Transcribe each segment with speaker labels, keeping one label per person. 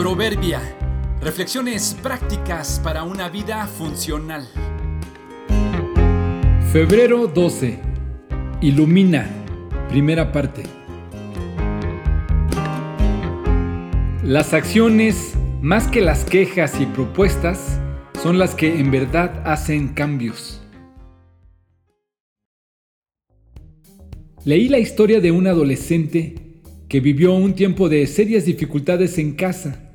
Speaker 1: Proverbia. Reflexiones prácticas para una vida funcional.
Speaker 2: Febrero 12. Ilumina. Primera parte. Las acciones, más que las quejas y propuestas, son las que en verdad hacen cambios. Leí la historia de un adolescente que vivió un tiempo de serias dificultades en casa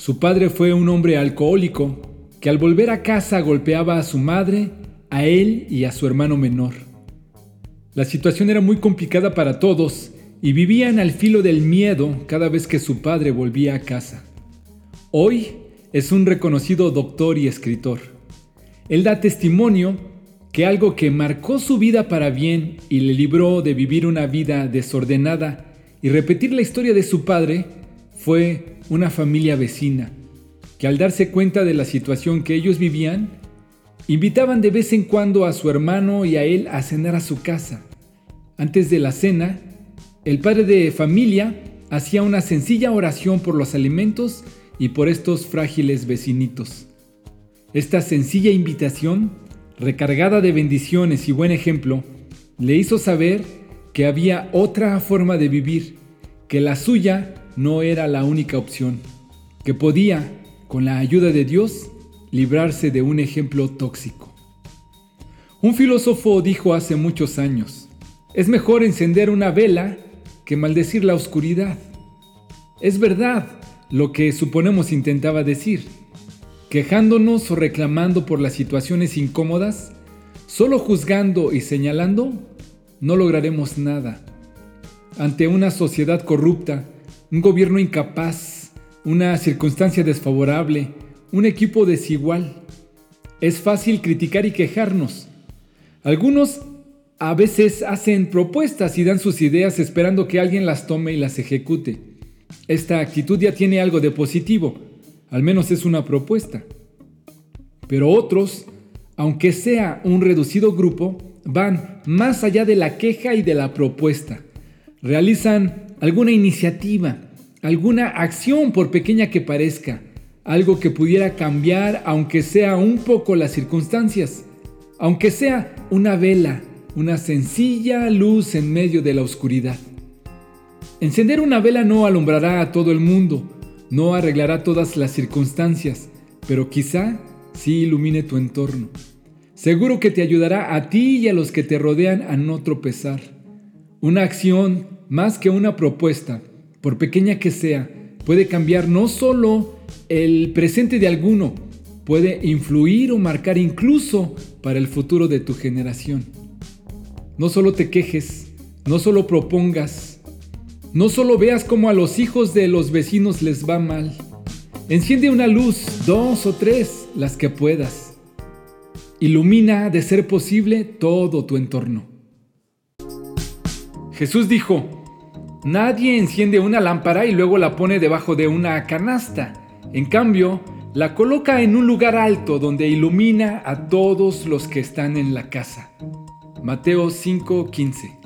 Speaker 2: su padre fue un hombre alcohólico que al volver a casa golpeaba a su madre, a él y a su hermano menor. La situación era muy complicada para todos y vivían al filo del miedo cada vez que su padre volvía a casa. Hoy es un reconocido doctor y escritor. Él da testimonio que algo que marcó su vida para bien y le libró de vivir una vida desordenada y repetir la historia de su padre fue una familia vecina, que al darse cuenta de la situación que ellos vivían, invitaban de vez en cuando a su hermano y a él a cenar a su casa. Antes de la cena, el padre de familia hacía una sencilla oración por los alimentos y por estos frágiles vecinitos. Esta sencilla invitación, recargada de bendiciones y buen ejemplo, le hizo saber que había otra forma de vivir, que la suya no era la única opción, que podía, con la ayuda de Dios, librarse de un ejemplo tóxico. Un filósofo dijo hace muchos años, es mejor encender una vela que maldecir la oscuridad. Es verdad lo que suponemos intentaba decir. Quejándonos o reclamando por las situaciones incómodas, solo juzgando y señalando, no lograremos nada. Ante una sociedad corrupta, un gobierno incapaz, una circunstancia desfavorable, un equipo desigual. Es fácil criticar y quejarnos. Algunos a veces hacen propuestas y dan sus ideas esperando que alguien las tome y las ejecute. Esta actitud ya tiene algo de positivo, al menos es una propuesta. Pero otros, aunque sea un reducido grupo, van más allá de la queja y de la propuesta. Realizan alguna iniciativa, alguna acción por pequeña que parezca, algo que pudiera cambiar aunque sea un poco las circunstancias, aunque sea una vela, una sencilla luz en medio de la oscuridad. Encender una vela no alumbrará a todo el mundo, no arreglará todas las circunstancias, pero quizá sí ilumine tu entorno. Seguro que te ayudará a ti y a los que te rodean a no tropezar. Una acción más que una propuesta, por pequeña que sea, puede cambiar no solo el presente de alguno, puede influir o marcar incluso para el futuro de tu generación. No solo te quejes, no solo propongas, no solo veas cómo a los hijos de los vecinos les va mal. Enciende una luz, dos o tres, las que puedas. Ilumina, de ser posible, todo tu entorno. Jesús dijo, nadie enciende una lámpara y luego la pone debajo de una canasta. En cambio, la coloca en un lugar alto donde ilumina a todos los que están en la casa. Mateo 5:15